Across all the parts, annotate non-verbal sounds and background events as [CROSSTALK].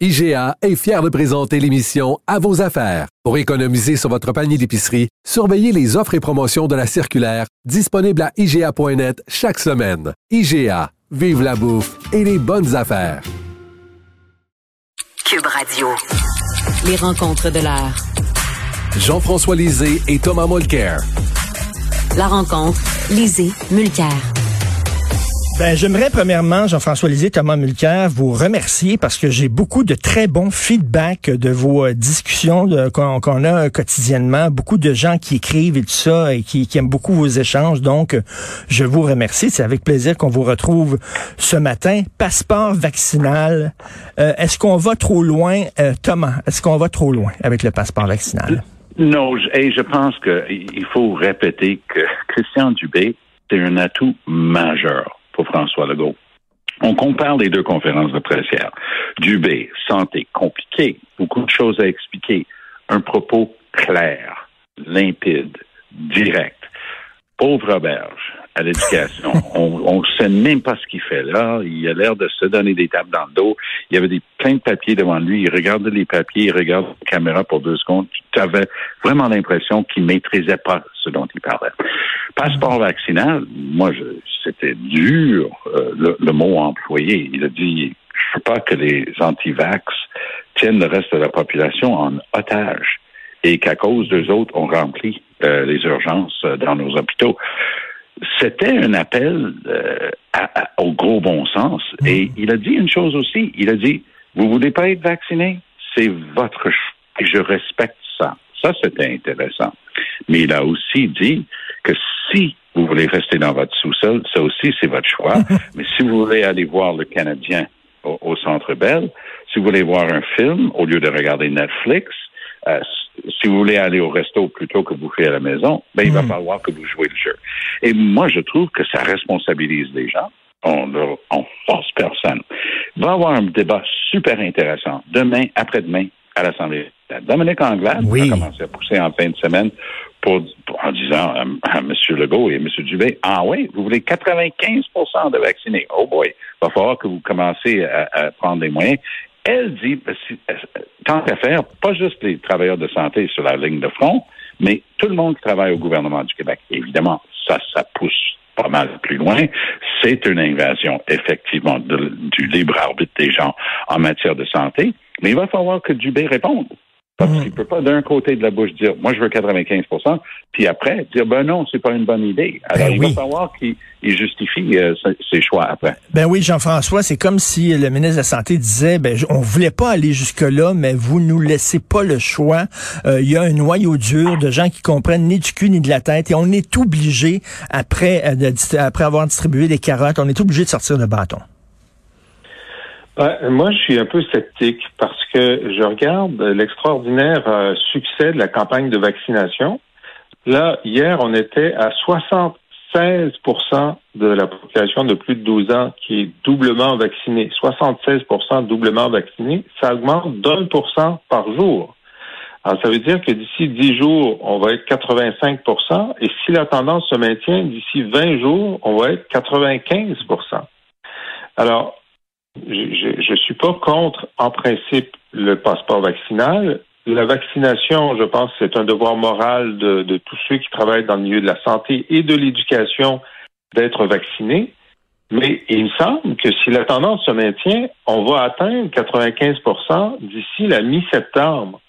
IGA est fier de présenter l'émission À vos affaires. Pour économiser sur votre panier d'épicerie, surveillez les offres et promotions de la circulaire disponible à IGA.net chaque semaine. IGA, vive la bouffe et les bonnes affaires. Cube Radio. Les rencontres de l'heure. Jean-François Lisée et Thomas Mulcair. La rencontre, Lisée, Mulcair. Ben, j'aimerais premièrement, Jean-François Lisée, Thomas Mulcair, vous remercier parce que j'ai beaucoup de très bons feedbacks de vos euh, discussions qu'on a quotidiennement. Beaucoup de gens qui écrivent et tout ça et qui, aiment beaucoup vos échanges. Donc, je vous remercie. C'est avec plaisir qu'on vous retrouve ce matin. Passeport vaccinal. Euh, est-ce qu'on va trop loin, euh, Thomas? Est-ce qu'on va trop loin avec le passeport vaccinal? Non, et je pense qu'il faut répéter que [LAUGHS] Christian Dubé, c'est un atout majeur pour François Legault. On compare les deux conférences de presse hier. Dubé, santé, compliqué, beaucoup de choses à expliquer. Un propos clair, limpide, direct. Pauvre auberge à l'éducation. [LAUGHS] on ne sait même pas ce qu'il fait là. Il a l'air de se donner des tables dans le dos. Il y avait des, plein de papiers devant lui. Il regardait les papiers, il regardait la caméra pour deux secondes. Tu avais vraiment l'impression qu'il maîtrisait pas ce dont il parlait. Passeport vaccinal, moi, c'était dur euh, le, mot employé. Il a dit, je veux pas que les anti-vax tiennent le reste de la population en otage et qu'à cause d'eux autres, on remplit euh, les urgences euh, dans nos hôpitaux. C'était un appel au gros bon sens. Mm. Et il a dit une chose aussi. Il a dit, vous voulez pas être vacciné? C'est votre choix. Je respecte ça. Ça, c'était intéressant. Mais il a aussi dit que si vous voulez rester dans votre sous-sol, ça aussi, c'est votre choix. [LAUGHS] Mais si vous voulez aller voir le Canadien au, Centre Bell, si vous voulez voir un film au lieu de regarder Netflix, euh, si vous voulez aller au resto plutôt que bouffer à la maison, ben, il va hmm. falloir que vous jouez le jeu. Et moi, je trouve que ça responsabilise les gens. On ne force personne. Il va y avoir un débat super intéressant demain, après-demain, à l'Assemblée. Dominique Anglade a commencé à pousser en fin de semaine pour, en disant à, M. Legault et à M. Dubé, ah oui, vous voulez 95% de vaccinés. Oh boy, il va falloir que vous commencez à, prendre des moyens. Elle dit, ben, tant qu'à faire, pas juste les travailleurs de santé sur la ligne de front, mais tout le monde qui travaille au gouvernement du Québec. Évidemment, ça, ça pousse pas mal plus loin. C'est une invasion, effectivement, du libre arbitre des gens en matière de santé. Mais il va falloir que Dubé réponde. Parce qu'il ne peut pas d'un côté de la bouche dire moi je veux 95 puis après dire ben non, c'est pas une bonne idée. Alors ben il va falloir qu'il justifie euh, ses choix après. Ben oui, Jean-François, c'est comme si le ministre de la Santé disait ben on voulait pas aller jusque-là, mais vous nous laissez pas le choix. Euh, il y a un noyau dur de gens qui comprennent ni du cul ni de la tête et on est obligé après euh, après avoir distribué des carottes, on est obligé de sortir le bâton. Ben, moi, je suis un peu sceptique parce que je regarde l'extraordinaire euh, succès de la campagne de vaccination. Là, hier, on était à 76% de la population de plus de 12 ans qui est doublement vaccinée. 76% doublement vaccinée. Ça augmente d'un pour cent par jour. Alors, ça veut dire que d'ici 10 jours, on va être 85% et si la tendance se maintient, d'ici 20 jours, on va être 95% Alors, je ne suis pas contre, en principe, le passeport vaccinal. La vaccination, je pense, c'est un devoir moral de, de, tous ceux qui travaillent dans le milieu de la santé et de l'éducation d'être vaccinés. Mais il me semble que si la tendance se maintient, on va atteindre 95% d'ici la mi-septembre.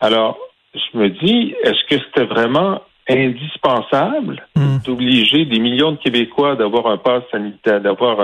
Alors, je me dis, est-ce que c'était vraiment indispensable hmm. d'obliger des millions de Québécois d'avoir un pass sanitaire, d'avoir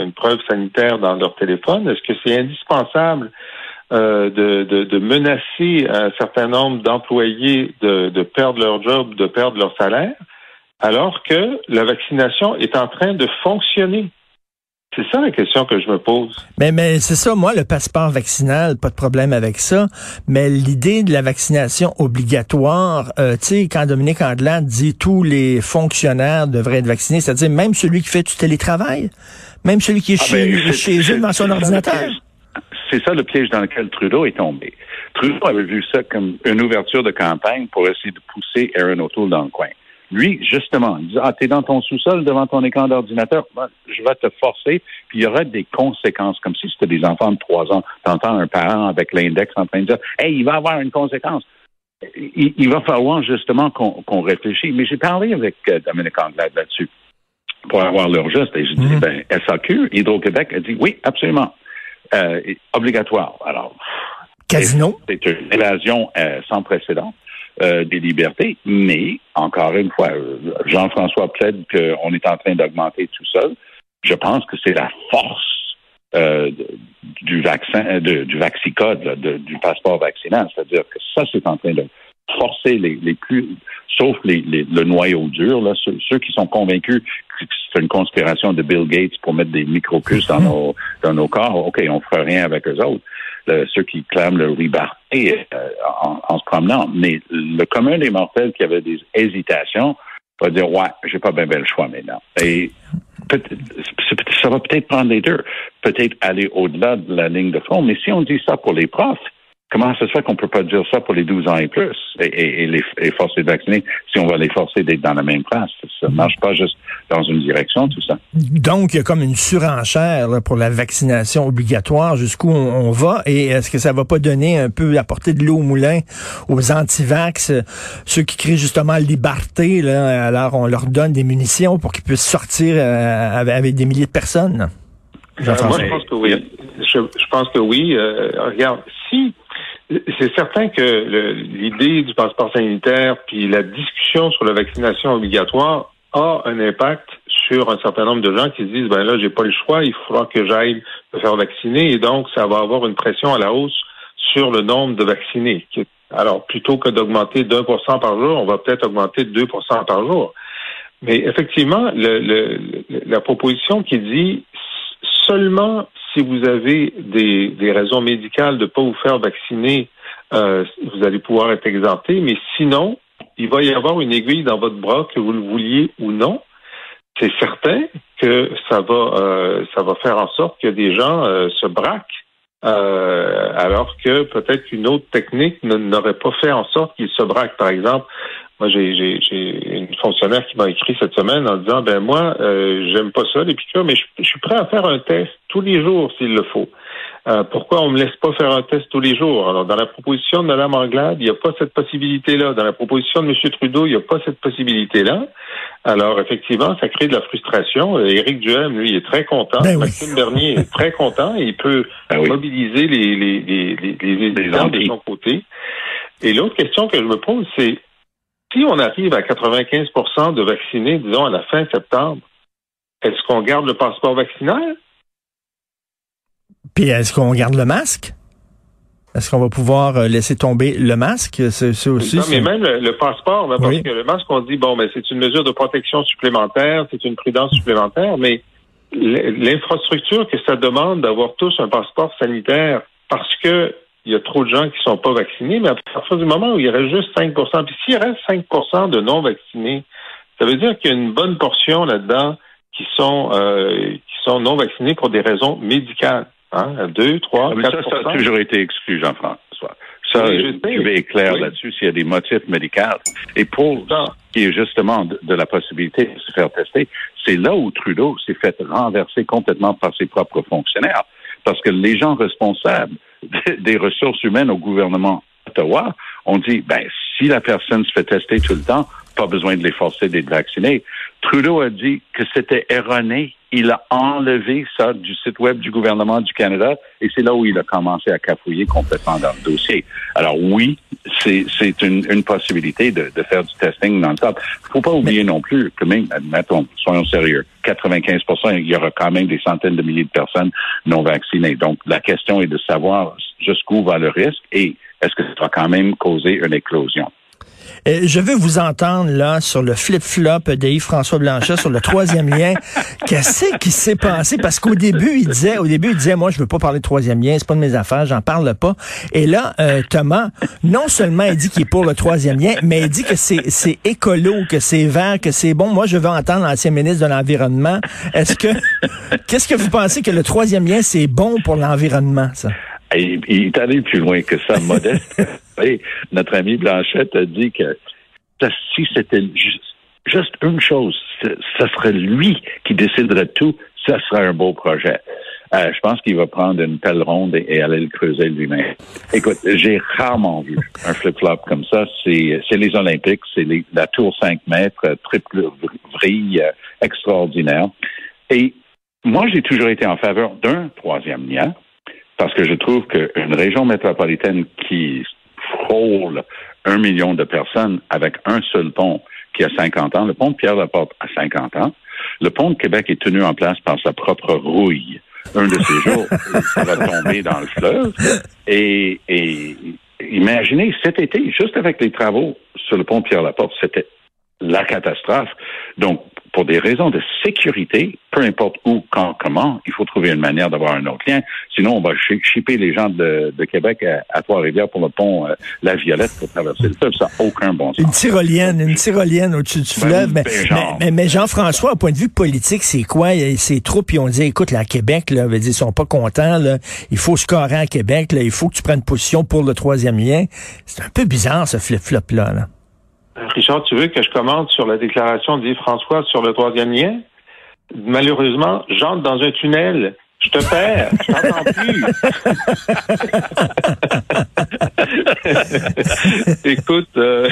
une preuve sanitaire dans leur téléphone? Est-ce que c'est indispensable euh, de, de, de, menacer un certain nombre d'employés de, de perdre leur job, de perdre leur salaire, alors que la vaccination est en train de fonctionner? C'est ça la question que je me pose. Mais, mais c'est ça, moi, le passeport vaccinal, pas de problème avec ça. Mais l'idée de la vaccination obligatoire, euh, tu sais, quand Dominique Andelade dit tous les fonctionnaires devraient être vaccinés, c'est-à-dire même celui qui fait du télétravail, même celui qui est Ah, ben, chez, chez eux devant son ordinateur. C'est ça le piège dans lequel Trudeau est tombé. Trudeau avait vu ça comme une ouverture de campagne pour essayer de pousser Aaron O'Toole dans le coin. Lui, justement, il dit, ah, t'es dans ton sous-sol devant ton écran d'ordinateur, Ben, je vais te forcer, puis il y aurait des conséquences, comme si c'était des enfants de trois ans. T'entends un parent avec l'index en train de dire, hey, il va avoir une conséquence. Il, il va falloir justement qu'on réfléchisse. Mais j'ai parlé avec euh, Dominique Anglade là-dessus pour avoir leur geste. Et je dis, Mhm. ben, SAQ, Hydro-Québec, a dit oui, absolument. Euh, obligatoire. Alors, Casino? c'est une évasion euh, sans précédent euh, des libertés, mais encore une fois, euh, Jean-François plaide qu'on est en train d'augmenter tout seul. Je pense que c'est la force euh, du vaccin, de- du vaccicode, là, de- du passeport vaccinal. C'est-à-dire que ça, c'est en train de forcer les, les plus, sauf les, les- le noyau dur, là, ceux, ceux qui sont convaincus que c'est une conspiration de Bill Gates pour mettre des micropuces dans nos, dans nos corps. OK, on fera rien avec eux autres. Le- ceux qui clament leur liberté euh, en, en se promenant. Mais le commun des mortels qui avait des hésitations va dire ouais, j'ai pas bien le choix maintenant. Et ça va peut-être prendre les deux, peut-être aller au-delà de la ligne de front. Mais si on dit ça pour les profs, comment ça se fait qu'on peut pas dire ça pour les 12 ans et plus et, les, forcer de vacciner si on va les forcer d'être dans la même place? Ça marche pas juste dans une direction, tout ça. Donc, il y a comme une surenchère là, pour la vaccination obligatoire, jusqu'où on, on va, et est-ce que ça va pas donner un peu, apporter de l'eau au moulin aux antivax, ceux qui crient justement liberté, là, alors on leur donne des munitions pour qu'ils puissent sortir euh, avec, avec des milliers de personnes? Euh, moi, je pense que oui. Je, je pense que oui. Euh, regarde, si c'est certain que l'idée du passeport sanitaire puis la discussion sur la vaccination obligatoire a un impact sur un certain nombre de gens qui se disent ben là j'ai pas le choix, il faudra que j'aille me faire vacciner et donc ça va avoir une pression à la hausse sur le nombre de vaccinés. Alors plutôt que d'augmenter d'un pour cent par jour, on va peut-être augmenter de 2 par jour. Mais effectivement, le- le- la proposition qui dit seulement si vous avez des, des raisons médicales de ne pas vous faire vacciner, euh, vous allez pouvoir être exempté, mais sinon, il va y avoir une aiguille dans votre bras, que vous le vouliez ou non. C'est certain que ça va, euh, ça va faire en sorte que des gens euh, se braquent, euh, alors que peut-être qu'une autre technique n'aurait pas fait en sorte qu'ils se braquent. Par exemple, moi, j'ai, une fonctionnaire qui m'a écrit cette semaine en disant, ben moi, euh, j'aime pas ça les piqûres, mais je suis prêt à faire un test tous les jours s'il le faut. Euh, pourquoi on me laisse pas faire un test tous les jours? Alors, dans la proposition de Mme Anglade, il n'y a pas cette possibilité-là. Dans la proposition de M. Trudeau, il n'y a pas cette possibilité-là. Alors, effectivement, ça crée de la frustration. Éric Duhem, lui, est très content. Ben oui. Maxime Bernier est très content. Il peut Ben oui. mobiliser les, les, les, les, les hésitants de son côté. Et l'autre question que je me pose, c'est si on arrive à 95% de vaccinés, disons, à la fin septembre, est-ce qu'on garde le passeport vaccinal? Puis est-ce qu'on garde le masque? Est-ce qu'on va pouvoir euh, laisser tomber le masque? C'est aussi... Non, mais même le, le passeport, là, parce Oui. que le masque, on dit, bon, ben, c'est une mesure de protection supplémentaire, c'est une prudence supplémentaire, mais l'infrastructure que ça demande d'avoir tous un passeport sanitaire parce que il y a trop de gens qui sont pas vaccinés, mais à partir du moment où il y reste juste 5% puis s'il reste 5% de non vaccinés, ça veut dire qu'il y a une bonne portion là-dedans qui sont euh, qui sont non vaccinés pour des raisons médicales. Hein, 2, 3, Ah, Mais 4 ça, ça a toujours été exclu, Jean-François. Ça, Oui, je sais. tu es clair Oui. là-dessus s'il y a des motifs médicaux. Et pour ce qui est justement de, de la possibilité de se faire tester, c'est là où Trudeau s'est fait renverser complètement par ses propres fonctionnaires. Parce que les gens responsables [LAUGHS] des- ressources humaines au gouvernement d'Ottawa ont dit, ben, si la personne se fait tester tout le temps, pas besoin de les forcer d'être vaccinés. Trudeau a dit que c'était erroné. Il a enlevé ça du site web du gouvernement du Canada et c'est là où il a commencé à cafouiller complètement dans le dossier. Alors oui, c'est une, une possibilité de, de faire du testing dans le top. faut pas oublier non plus que même, admettons, soyons sérieux, 95% il y aura quand même des centaines de milliers de personnes non vaccinées. Donc la question est de savoir jusqu'où va le risque et est-ce que ça va quand même causer une éclosion. Euh, je veux vous entendre là sur le flip-flop de Yves-François Blanchet sur le troisième lien. [LAUGHS] Qu'est-ce qui s'est passé? Parce qu'au début, il disait, au début, il disait, moi, je veux pas parler de troisième lien, c'est pas de mes affaires, j'en parle pas. Et là, euh, Thomas, non seulement il dit qu'il est pour le troisième lien, mais il dit que c'est, c'est écolo, que c'est vert, que c'est bon. Moi, je veux entendre l'ancien ministre de l'Environnement. Est-ce que, [LAUGHS] qu'est-ce que vous pensez que le troisième lien, c'est bon pour l'environnement, ça? Il, il est allé plus loin que ça, modeste. Notre ami Blanchette a dit que si c'était juste, une chose, ce serait lui qui déciderait de tout, ça serait un beau projet. Euh, je pense qu'il va prendre une pelle ronde et, aller le creuser lui-même. Écoute, j'ai rarement vu un flip-flop comme ça. C'est, les Olympiques, c'est la tour 5 mètres, triple vrille euh, extraordinaire. Et moi, j'ai toujours été en faveur d'un troisième lien parce que je trouve qu'une région métropolitaine qui frôle un million de personnes avec un seul pont qui a 50 ans, le pont de Pierre-Laporte a 50 ans, le pont de Québec est tenu en place par sa propre rouille. Un de ces jours, [LAUGHS] ça va tomber dans le fleuve. Et, et imaginez, cet été, juste avec les travaux sur le pont Pierre-Laporte, c'était la catastrophe. Donc, pour des raisons de sécurité, peu importe où, quand, comment, il faut trouver une manière d'avoir un autre lien. Sinon, on va chipper les gens de, Québec à, Trois-Rivières pour le pont euh, La Violette pour traverser le fleuve. Ça n'a aucun bon sens. Une tyrolienne, une tyrolienne au-dessus du ben fleuve. Mais, mais, Jean-François, au point de vue politique, c'est quoi? Ces troupes, ils ont dit, écoute, la Québec, là, ils sont pas contents, là, il faut scorer à Québec, là, il faut que tu prennes position pour le troisième lien. C'est un peu bizarre, ce flip-flop-là. là. Richard, tu veux que je commente sur la déclaration d'Yves-François sur le troisième lien? Malheureusement, j'entre dans un tunnel. Je te perds, je t'entends plus. [LAUGHS] Écoute, euh,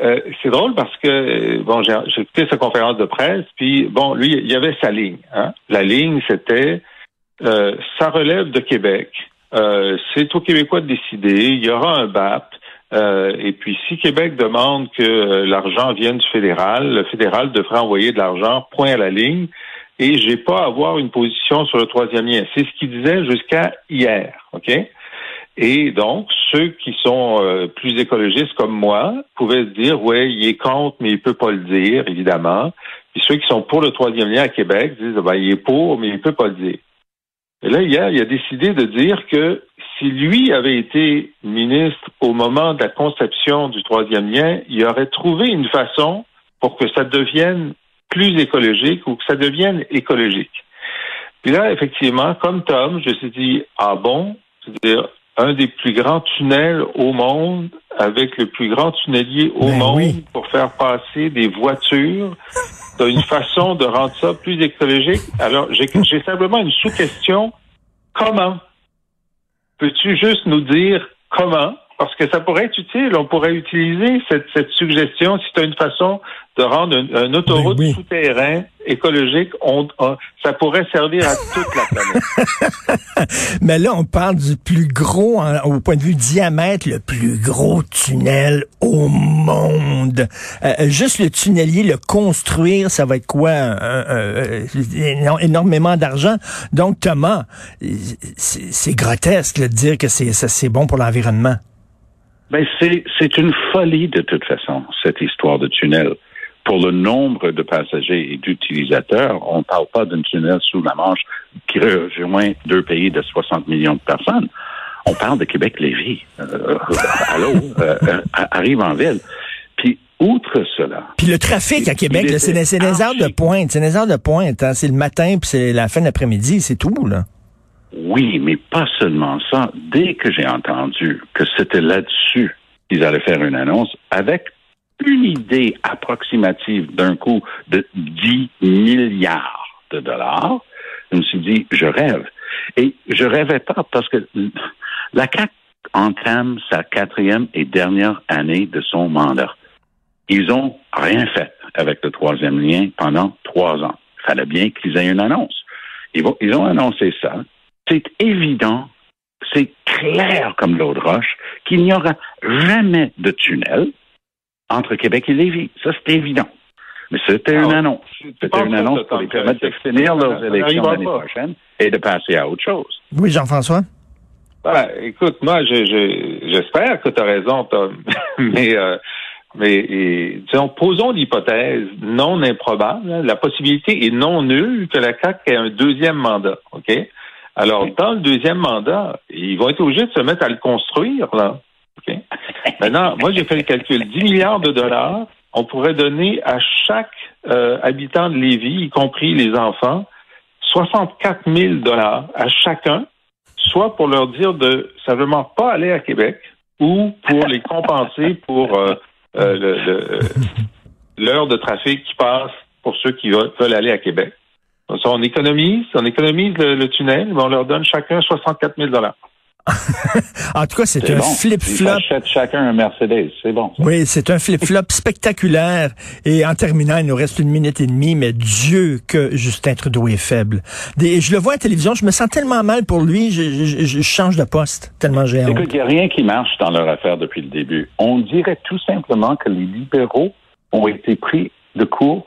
euh, c'est drôle parce que bon, j'ai écouté sa conférence de presse, puis bon, lui, il y avait sa ligne. Hein? La ligne, c'était euh, ça relève de Québec. c'est aux Québécois de décider. Il y aura un BAP. Euh, et puis, si Québec demande que euh, l'argent vienne du fédéral, le fédéral devrait envoyer de l'argent, point à la ligne. Et j'ai pas à avoir une position sur le troisième lien. C'est ce qu'il disait jusqu'à hier, ok? Et donc, ceux qui sont euh, plus écologistes comme moi pouvaient se dire, ouais, il est contre, mais il peut pas le dire, évidemment. Puis ceux qui sont pour le troisième lien à Québec disent, ben, il est pour, mais il peut pas le dire. Et là, hier, il a décidé de dire que si lui avait été ministre au moment de la conception du troisième lien, il aurait trouvé une façon pour que ça devienne plus écologique ou que ça devienne écologique. Puis là, effectivement, comme Tom, je me suis dit, ah bon, c'est-à-dire un des plus grands tunnels au monde, avec le plus grand tunnelier au ben monde pour faire passer des voitures. T'as une façon de rendre ça plus écologique. Alors, j'ai simplement une sous-question. Comment? Peux-tu juste nous dire comment? Parce que ça pourrait être utile. On pourrait utiliser cette, suggestion si tu as une façon de rendre un, autoroute souterrain écologique, ça pourrait servir à toute la planète. [LAUGHS] Mais là, on parle du plus gros, au point de vue diamètre, le plus gros tunnel au monde. Euh, juste le tunnelier, le construire, ça va être quoi? énormément d'argent. Donc, Thomas, c'est grotesque de dire que c'est bon pour l'environnement. Ben, c'est une folie de toute façon, cette histoire de tunnel pour le nombre de passagers et d'utilisateurs, on ne parle pas d'un tunnel sous la Manche qui rejoint deux pays de 60 millions de personnes. On parle de Québec-Lévis. Euh, allô, euh, euh, arrive en ville. Puis, outre cela. Puis le trafic à Québec, c'est des, des heures de pointe. C'est des heures de pointe. Hein. C'est le matin, puis c'est la fin de l'après-midi. C'est tout, là. Oui, mais pas seulement ça. Dès que j'ai entendu que c'était là-dessus qu'ils allaient faire une annonce, avec une idée approximative d'un coût de 10 milliards de dollars, je me suis dit, je rêve. Et je rêvais pas parce que la CAC entame sa quatrième et dernière année de son mandat. Ils ont rien fait avec le troisième lien pendant trois ans. Il fallait bien qu'ils aient une annonce. Ils, ils ont annoncé ça. C'est évident, c'est clair comme l'eau de roche qu'il n'y aura jamais de tunnel entre Québec et Lévis. Ça, c'est évident. Mais c'était une ah annonce. C'était une annonce pour les permettre de finir leurs élections l'année prochaine et de passer à autre chose. Oui, Jean-François? Ben, écoute, moi, j'espère que tu as raison, Tom. [LAUGHS] Mais euh, mais et, disons, posons l'hypothèse non improbable, la possibilité est non nulle que la CAQ ait un deuxième mandat, OK? Alors, dans le deuxième mandat, ils vont être obligés de se mettre à le construire, là. OK? Maintenant, moi, j'ai fait le calcul. 10 milliards de dollars, on pourrait donner à chaque euh, habitant de Lévis, y compris les enfants, 64 000 dollars à chacun, soit pour leur dire de simplement pas aller à Québec ou pour les compenser pour euh, euh, l'heure de trafic qui passe pour ceux qui veulent, aller à Québec. On économise, on économise le, tunnel, mais on leur donne chacun 64 000 dollars. [LAUGHS] en tout cas, c'est un flip-flop. chacun un Mercedes, c'est bon. Oui, c'est un flip-flop [LAUGHS] spectaculaire. Et en terminant, il nous reste une minute et demie, mais Dieu que Justin Trudeau est faible. je le vois à la télévision, je me sens tellement mal pour lui, je, change de poste, tellement j'ai Écoute, il n'y a rien qui marche dans leur affaire depuis le début. On dirait tout simplement que les libéraux ont été pris de court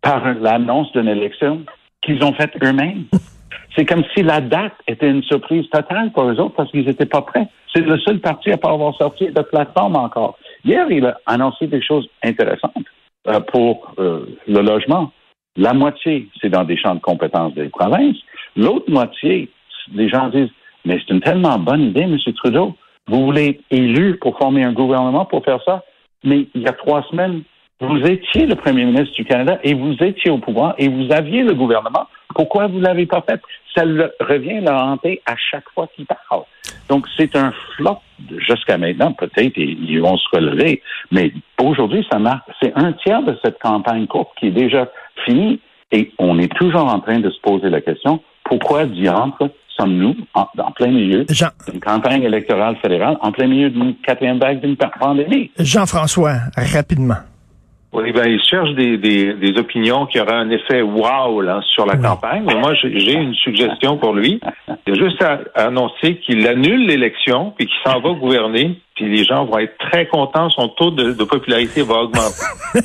par l'annonce d'une élection qu'ils ont faite eux-mêmes. [LAUGHS] C'est comme si la date était une surprise totale pour eux autres parce qu'ils n'étaient pas prêts. C'est le seul parti à pas avoir sorti de plateforme encore. Hier, il a annoncé des choses intéressantes euh, pour euh, le logement. La moitié, c'est dans des champs de compétences des provinces. L'autre moitié, les gens disent, mais c'est une tellement bonne idée, M. Trudeau. Vous voulez être élu pour former un gouvernement pour faire ça? Mais il y a trois semaines, vous étiez le premier ministre du Canada et vous étiez au pouvoir et vous aviez le gouvernement. Pourquoi vous ne l'avez pas fait? Ça revient le hanter à chaque fois qu'il parle. Donc, c'est un flop jusqu'à maintenant. Peut-être ils vont se relever, mais aujourd'hui, ça marque. C'est un tiers de cette campagne courte qui est déjà finie et on est toujours en train de se poser la question pourquoi diantre sommes-nous en, plein milieu d'une campagne électorale fédérale, en plein milieu d'une quatrième vague d'une pandémie? Jean-François, rapidement. Oui, ben, il cherche des, des, des, opinions qui auraient un effet wow là, sur la campagne. Mais moi, j'ai une suggestion pour lui. Il a juste à, annoncer qu'il annule l'élection et qu'il s'en va gouverner. Puis les gens vont être très contents. Son taux de, popularité va augmenter. [LAUGHS]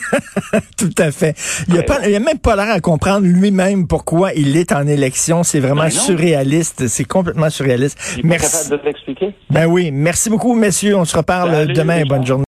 Tout à fait. Il n'a a même pas l'air à comprendre lui-même pourquoi il est en élection. C'est vraiment ben surréaliste. C'est complètement surréaliste. Il est Merci. capable de l'expliquer? Ben oui. Merci beaucoup, messieurs. On se reparle demain. Bonne journée.